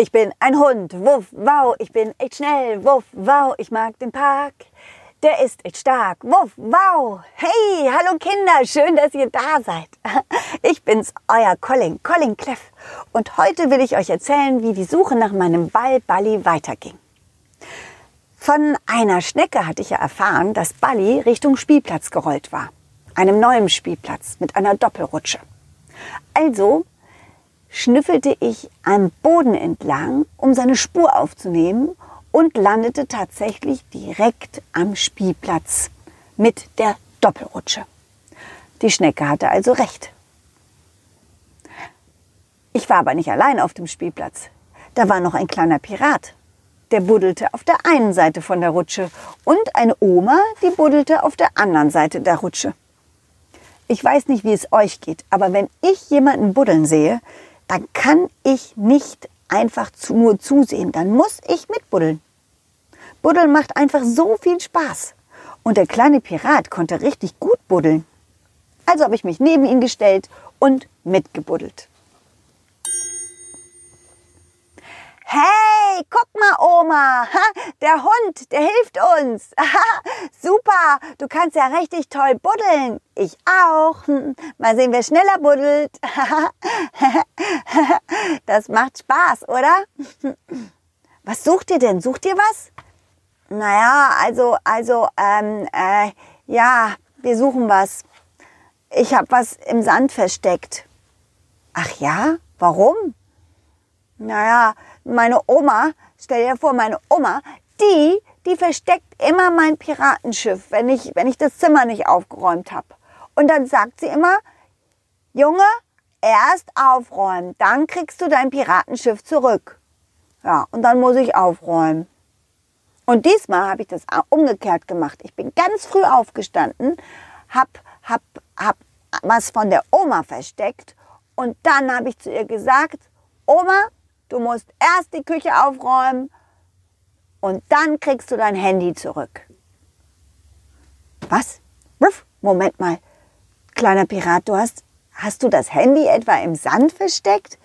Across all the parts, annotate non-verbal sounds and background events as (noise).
Ich bin ein Hund, wuff, wow, ich bin echt schnell, wuff, wow, ich mag den Park. Der ist echt stark, wuff, wow. Hey, hallo Kinder, schön, dass ihr da seid. (laughs) Ich bin's, euer Colin, Colin Cleff. Und heute will ich euch erzählen, wie die Suche nach meinem Ball Balli weiterging. Von einer Schnecke hatte ich ja erfahren, dass Balli Richtung Spielplatz gerollt war. Einem neuen Spielplatz mit einer Doppelrutsche. Also schnüffelte ich am Boden entlang, um seine Spur aufzunehmen und landete tatsächlich direkt am Spielplatz mit der Doppelrutsche. Die Schnecke hatte also recht. Ich war aber nicht allein auf dem Spielplatz. Da war noch ein kleiner Pirat. Der buddelte auf der einen Seite von der Rutsche und eine Oma, die buddelte auf der anderen Seite der Rutsche. Ich weiß nicht, wie es euch geht, aber wenn ich jemanden buddeln sehe, dann kann ich nicht einfach zu, nur zusehen, dann muss ich mitbuddeln. Buddeln macht einfach so viel Spaß. Und der kleine Pirat konnte richtig gut buddeln. Also habe ich mich neben ihn gestellt und mitgebuddelt. Hey, guck mal, Oma, der Hund, der hilft uns. (laughs) Super, du kannst ja richtig toll buddeln. Ich auch. Hm, mal sehen, wer schneller buddelt. (laughs) das macht Spaß, oder? (laughs) Was sucht ihr denn? Sucht ihr was? Naja, also, also, ähm, äh, ja, wir suchen was. Ich habe was im Sand versteckt. Ach ja? Warum? Naja, meine Oma, stell dir vor, meine Oma, die, die versteckt immer mein Piratenschiff, wenn ich, wenn ich das Zimmer nicht aufgeräumt habe. Und dann sagt sie immer, Junge, erst aufräumen, dann kriegst du dein Piratenschiff zurück. Ja, und dann muss ich aufräumen. Und diesmal habe ich das umgekehrt gemacht. Ich bin ganz früh aufgestanden, hab, hab, hab was von der Oma versteckt und dann habe ich zu ihr gesagt, Oma, Du musst erst die Küche aufräumen und dann kriegst du dein Handy zurück. Was? Moment mal. Kleiner Pirat, du hast, hast du das Handy etwa im Sand versteckt?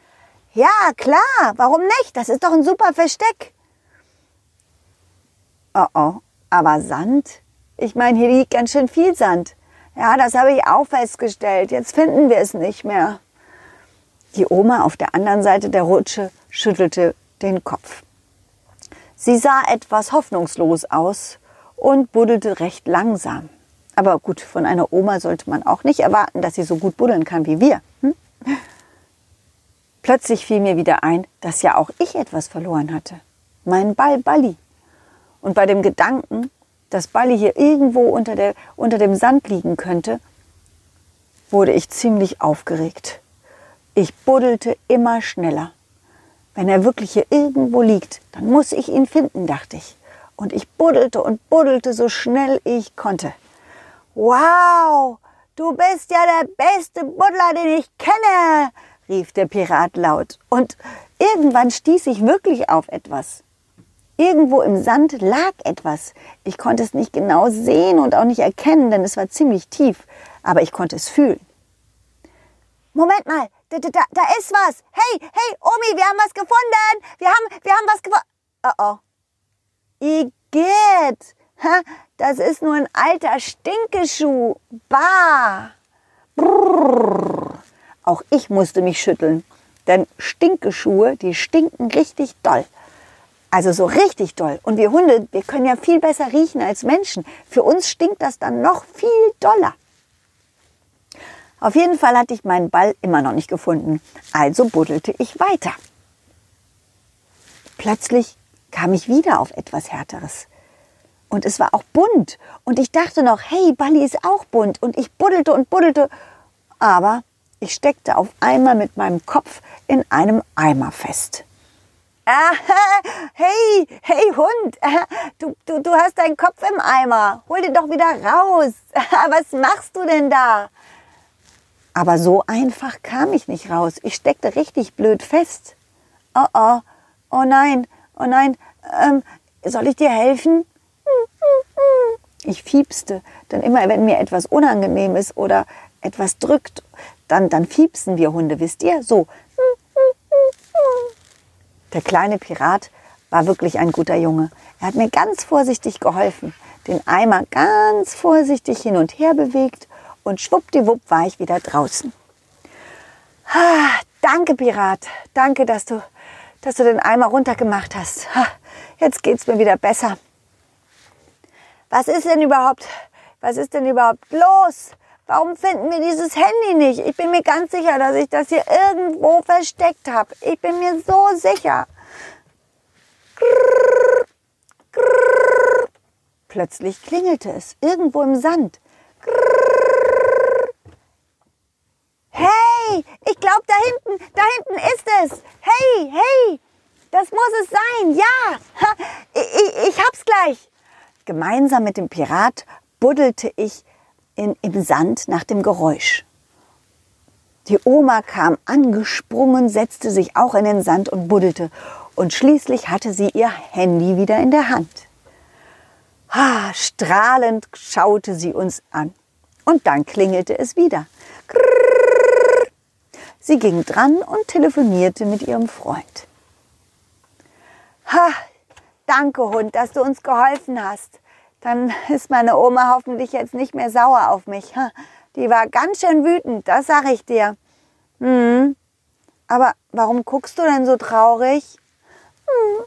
Ja, klar. Warum nicht? Das ist doch ein super Versteck. Oh oh, aber Sand? Ich meine, hier liegt ganz schön viel Sand. Ja, das habe ich auch festgestellt. Jetzt finden wir es nicht mehr. Die Oma auf der anderen Seite der Rutsche schüttelte den Kopf. Sie sah etwas hoffnungslos aus und buddelte recht langsam. Aber gut, von einer Oma sollte man auch nicht erwarten, dass sie so gut buddeln kann wie wir. Hm? Plötzlich fiel mir wieder ein, dass ja auch ich etwas verloren hatte. Mein Ball Balli. Und bei dem Gedanken, dass Balli hier irgendwo unter, der, unter dem Sand liegen könnte, wurde ich ziemlich aufgeregt. Ich buddelte immer schneller. Wenn er wirklich hier irgendwo liegt, dann muss ich ihn finden, dachte ich. Und ich buddelte und buddelte so schnell ich konnte. Wow, du bist ja der beste Buddler, den ich kenne, rief der Pirat laut. Und irgendwann stieß ich wirklich auf etwas. Irgendwo im Sand lag etwas. Ich konnte es nicht genau sehen und auch nicht erkennen, denn es war ziemlich tief, aber ich konnte es fühlen. Moment mal, da, da, da ist was. Hey, hey, Omi, wir haben was gefunden. Wir haben, wir haben was gefunden. Oh oh. Igitt. Das ist nur ein alter Stinkeschuh. Bah. Brrr. Auch ich musste mich schütteln. Denn Stinkeschuhe, die stinken richtig doll. Also so richtig doll. Und wir Hunde, wir können ja viel besser riechen als Menschen. Für uns stinkt das dann noch viel doller. Auf jeden Fall hatte ich meinen Ball immer noch nicht gefunden, also buddelte ich weiter. Plötzlich kam ich wieder auf etwas Härteres. Und es war auch bunt. Und ich dachte noch, hey, Balli ist auch bunt. Und ich buddelte und buddelte. Aber ich steckte auf einmal mit meinem Kopf in einem Eimer fest. Ah, hey, hey Hund, du, du, du hast deinen Kopf im Eimer. Hol den doch wieder raus. (laughs) Was machst du denn da? Aber so einfach kam ich nicht raus. Ich steckte richtig blöd fest. Oh oh, oh nein, oh nein, ähm, soll ich dir helfen? Ich fiepste, denn immer wenn mir etwas unangenehm ist oder etwas drückt, dann, dann fiepsen wir Hunde, wisst ihr? So. Der kleine Pirat war wirklich ein guter Junge. Er hat mir ganz vorsichtig geholfen, den Eimer ganz vorsichtig hin und her bewegt und schwuppdiwupp war ich wieder draußen. Ah, danke, Pirat. Danke, dass du, dass du den Eimer runtergemacht hast. Ah, jetzt geht's mir wieder besser. Was ist denn überhaupt, was ist denn überhaupt los? Warum finden wir dieses Handy nicht? Ich bin mir ganz sicher, dass ich das hier irgendwo versteckt habe. Ich bin mir so sicher. Plötzlich klingelte es irgendwo im Sand. Hey, ich glaube da hinten, da hinten ist es. Hey, hey, das muss es sein. Ja, ich, ich, ich hab's gleich. Gemeinsam mit dem Pirat buddelte ich in, im Sand nach dem Geräusch. Die Oma kam angesprungen, setzte sich auch in den Sand und buddelte. Und schließlich hatte sie ihr Handy wieder in der Hand. Ah, strahlend schaute sie uns an. Und dann klingelte es wieder. Sie ging dran und telefonierte mit ihrem Freund. Ha, danke Hund, dass du uns geholfen hast dann ist meine Oma hoffentlich jetzt nicht mehr sauer auf mich. Die war ganz schön wütend, das sag ich dir. Hm. Aber warum guckst du denn so traurig? Hm.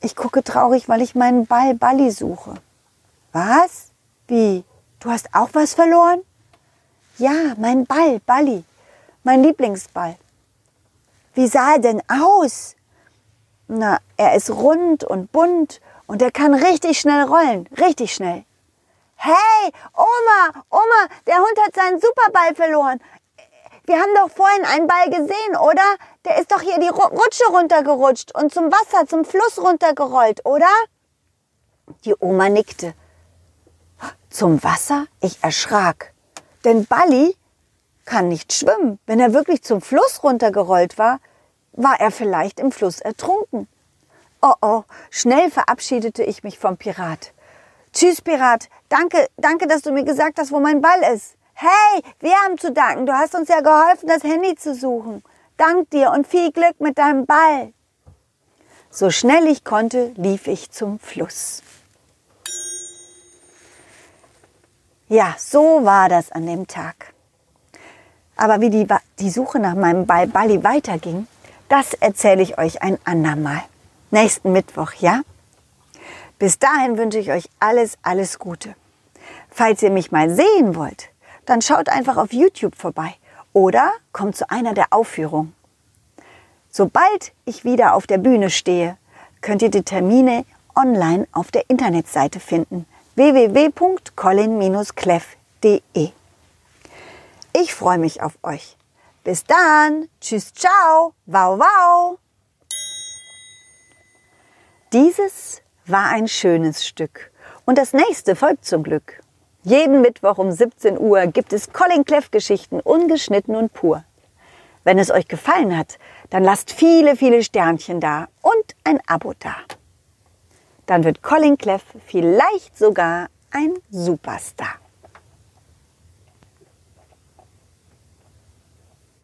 Ich gucke traurig, weil ich meinen Ball Balli suche. Was? Wie? Du hast auch was verloren? Ja, mein Ball, Balli. Mein Lieblingsball. Wie sah er denn aus? Na, er ist rund und bunt und der kann richtig schnell rollen, richtig schnell. Hey, Oma, Oma, der Hund hat seinen Superball verloren. Wir haben doch vorhin einen Ball gesehen, oder? Der ist doch hier die Rutsche runtergerutscht und zum Wasser, zum Fluss runtergerollt, oder? Die Oma nickte. Zum Wasser? Ich erschrak. Denn Balli kann nicht schwimmen. Wenn er wirklich zum Fluss runtergerollt war, war er vielleicht im Fluss ertrunken. Oh oh, schnell verabschiedete ich mich vom Pirat. Tschüss, Pirat. Danke, danke, dass du mir gesagt hast, wo mein Ball ist. Hey, wir haben zu danken. Du hast uns ja geholfen, das Handy zu suchen. Dank dir und viel Glück mit deinem Ball. So schnell ich konnte, lief ich zum Fluss. Ja, so war das an dem Tag. Aber wie die, die Suche nach meinem Ball Balli weiterging, das erzähle ich euch ein andermal nächsten Mittwoch, ja? Bis dahin wünsche ich euch alles, alles Gute. Falls ihr mich mal sehen wollt, dann schaut einfach auf YouTube vorbei oder kommt zu einer der Aufführungen. Sobald ich wieder auf der Bühne stehe, könnt ihr die Termine online auf der Internetseite finden www.colin-cleff.de. Ich freue mich auf euch. Bis dann. Tschüss, ciao. Wow, wow. Dieses war ein schönes Stück. Und das nächste folgt zum Glück. Jeden Mittwoch um 17 Uhr gibt es Colin Cleff Geschichten ungeschnitten und pur. Wenn es euch gefallen hat, dann lasst viele, viele Sternchen da und ein Abo da. Dann wird Colin Cleff vielleicht sogar ein Superstar.